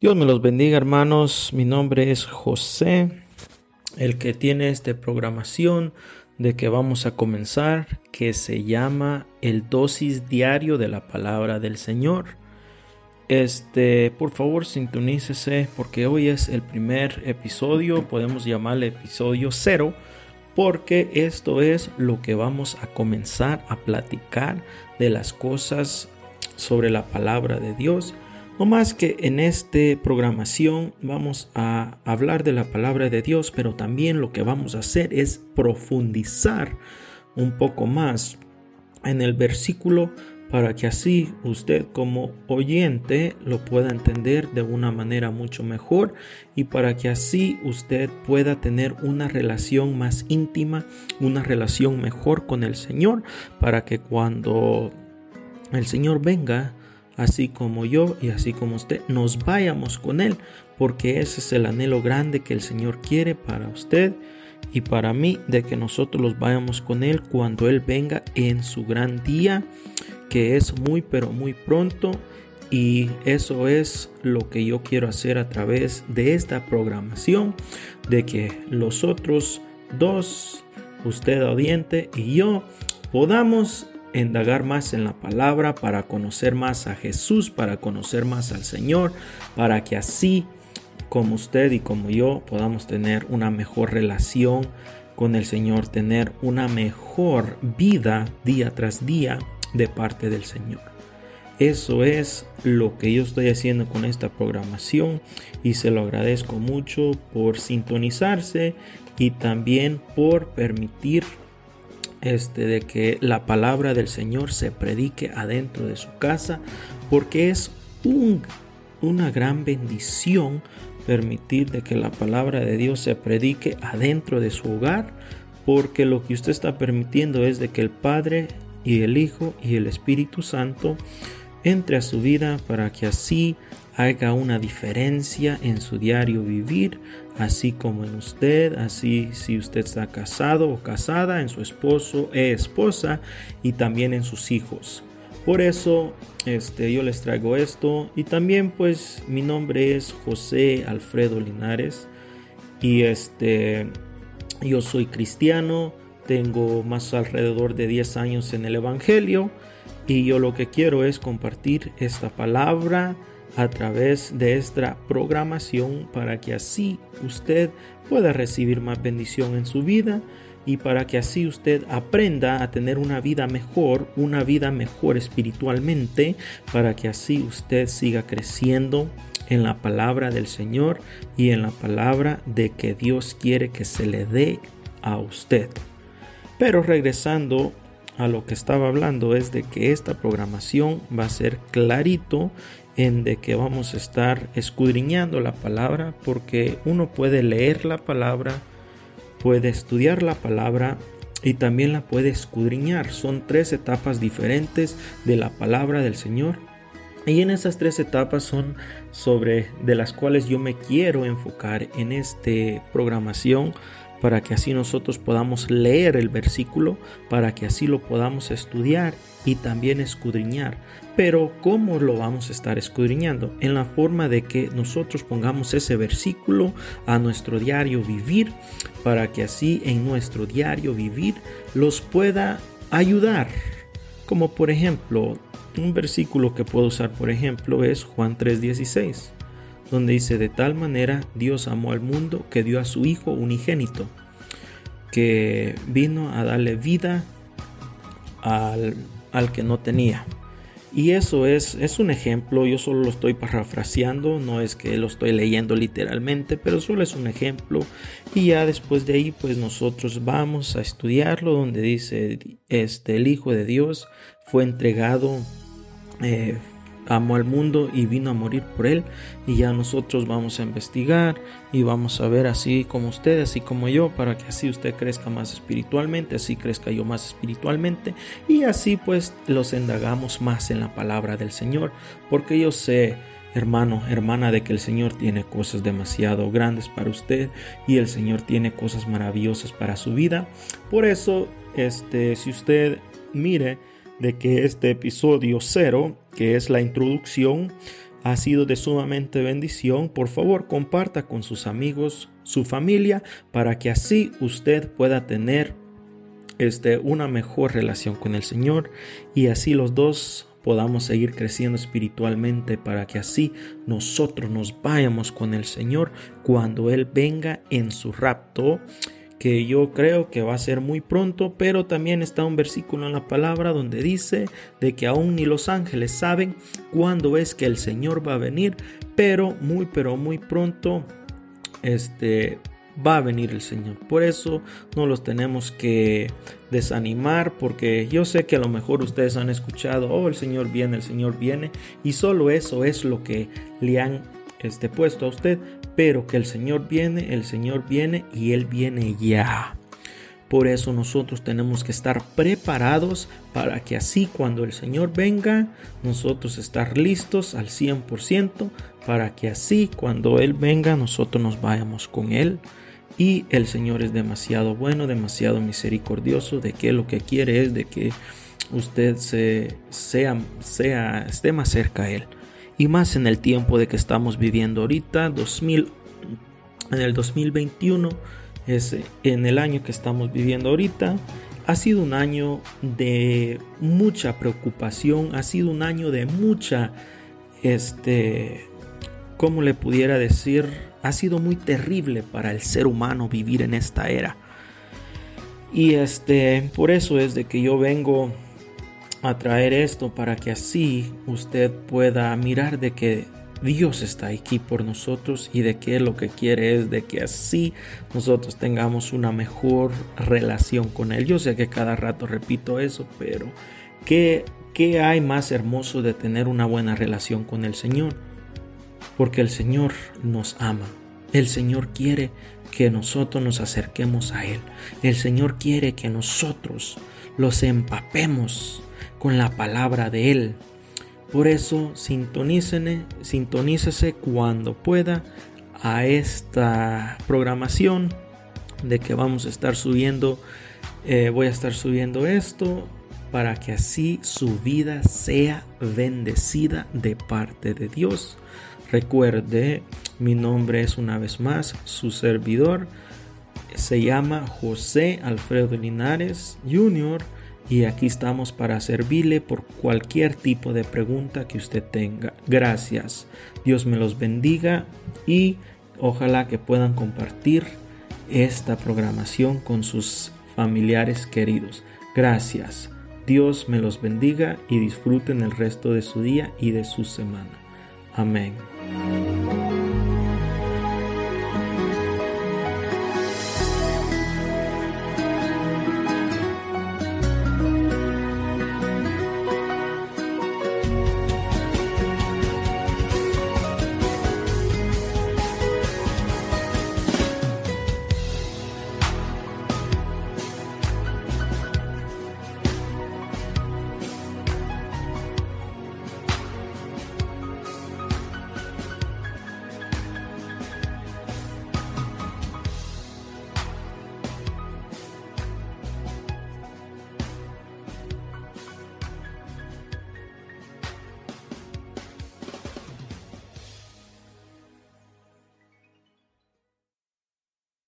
Dios me los bendiga hermanos, mi nombre es José, el que tiene esta programación de que vamos a comenzar, que se llama el dosis diario de la palabra del Señor. Este, por favor, sintonícese porque hoy es el primer episodio, podemos llamarle episodio cero, porque esto es lo que vamos a comenzar a platicar de las cosas sobre la palabra de Dios no más que en esta programación vamos a hablar de la palabra de Dios, pero también lo que vamos a hacer es profundizar un poco más en el versículo para que así usted como oyente lo pueda entender de una manera mucho mejor y para que así usted pueda tener una relación más íntima, una relación mejor con el Señor, para que cuando el Señor venga así como yo y así como usted, nos vayamos con Él, porque ese es el anhelo grande que el Señor quiere para usted y para mí, de que nosotros los vayamos con Él cuando Él venga en su gran día, que es muy pero muy pronto. Y eso es lo que yo quiero hacer a través de esta programación, de que los otros dos, usted audiente y yo, podamos indagar más en la palabra, para conocer más a Jesús, para conocer más al Señor, para que así como usted y como yo podamos tener una mejor relación con el Señor, tener una mejor vida día tras día de parte del Señor. Eso es lo que yo estoy haciendo con esta programación y se lo agradezco mucho por sintonizarse y también por permitir este, de que la palabra del Señor se predique adentro de su casa, porque es un, una gran bendición permitir de que la palabra de Dios se predique adentro de su hogar, porque lo que usted está permitiendo es de que el Padre y el Hijo y el Espíritu Santo entre a su vida para que así haga una diferencia en su diario vivir, así como en usted, así si usted está casado o casada, en su esposo e esposa y también en sus hijos. Por eso este, yo les traigo esto y también pues mi nombre es José Alfredo Linares y este yo soy cristiano, tengo más alrededor de 10 años en el Evangelio y yo lo que quiero es compartir esta palabra a través de esta programación para que así usted pueda recibir más bendición en su vida y para que así usted aprenda a tener una vida mejor, una vida mejor espiritualmente, para que así usted siga creciendo en la palabra del Señor y en la palabra de que Dios quiere que se le dé a usted. Pero regresando a lo que estaba hablando es de que esta programación va a ser clarito en de que vamos a estar escudriñando la palabra porque uno puede leer la palabra, puede estudiar la palabra y también la puede escudriñar. Son tres etapas diferentes de la palabra del Señor. Y en esas tres etapas son sobre de las cuales yo me quiero enfocar en esta programación para que así nosotros podamos leer el versículo, para que así lo podamos estudiar y también escudriñar. Pero ¿cómo lo vamos a estar escudriñando? En la forma de que nosotros pongamos ese versículo a nuestro diario vivir, para que así en nuestro diario vivir los pueda ayudar. Como por ejemplo, un versículo que puedo usar por ejemplo es Juan 3:16 donde dice, de tal manera Dios amó al mundo que dio a su Hijo unigénito, que vino a darle vida al, al que no tenía. Y eso es, es un ejemplo, yo solo lo estoy parafraseando, no es que lo estoy leyendo literalmente, pero solo es un ejemplo. Y ya después de ahí, pues nosotros vamos a estudiarlo, donde dice, este, el Hijo de Dios fue entregado, eh, amó al mundo y vino a morir por él. Y ya nosotros vamos a investigar y vamos a ver así como usted, así como yo, para que así usted crezca más espiritualmente, así crezca yo más espiritualmente. Y así pues los endagamos más en la palabra del Señor. Porque yo sé hermano, hermana, de que el Señor tiene cosas demasiado grandes para usted y el Señor tiene cosas maravillosas para su vida. Por eso, este, si usted mire de que este episodio cero, que es la introducción, ha sido de sumamente bendición, por favor comparta con sus amigos, su familia, para que así usted pueda tener este, una mejor relación con el Señor y así los dos podamos seguir creciendo espiritualmente para que así nosotros nos vayamos con el Señor cuando Él venga en su rapto que yo creo que va a ser muy pronto, pero también está un versículo en la palabra donde dice de que aún ni los ángeles saben cuándo es que el Señor va a venir, pero muy pero muy pronto este va a venir el Señor. Por eso no los tenemos que desanimar porque yo sé que a lo mejor ustedes han escuchado, oh, el Señor viene, el Señor viene y solo eso es lo que le han este, puesto a usted, pero que el Señor viene, el Señor viene y Él viene ya. Por eso nosotros tenemos que estar preparados para que así cuando el Señor venga, nosotros estar listos al 100% para que así cuando Él venga, nosotros nos vayamos con Él. Y el Señor es demasiado bueno, demasiado misericordioso, de que lo que quiere es de que usted se, sea, sea, esté más cerca a Él y más en el tiempo de que estamos viviendo ahorita, 2000, en el 2021, es en el año que estamos viviendo ahorita. Ha sido un año de mucha preocupación, ha sido un año de mucha, este, ¿cómo le pudiera decir? Ha sido muy terrible para el ser humano vivir en esta era. Y este, por eso es de que yo vengo a traer esto para que así usted pueda mirar de que Dios está aquí por nosotros y de que lo que quiere es de que así nosotros tengamos una mejor relación con Él. Yo sé que cada rato repito eso, pero ¿qué, qué hay más hermoso de tener una buena relación con el Señor? Porque el Señor nos ama. El Señor quiere que nosotros nos acerquemos a Él. El Señor quiere que nosotros los empapemos con la palabra de Él. Por eso sintonícese cuando pueda a esta programación de que vamos a estar subiendo, eh, voy a estar subiendo esto para que así su vida sea bendecida de parte de Dios. Recuerde, mi nombre es una vez más su servidor. Se llama José Alfredo Linares Jr y aquí estamos para servirle por cualquier tipo de pregunta que usted tenga. Gracias. Dios me los bendiga y ojalá que puedan compartir esta programación con sus familiares queridos. Gracias. Dios me los bendiga y disfruten el resto de su día y de su semana. Amén.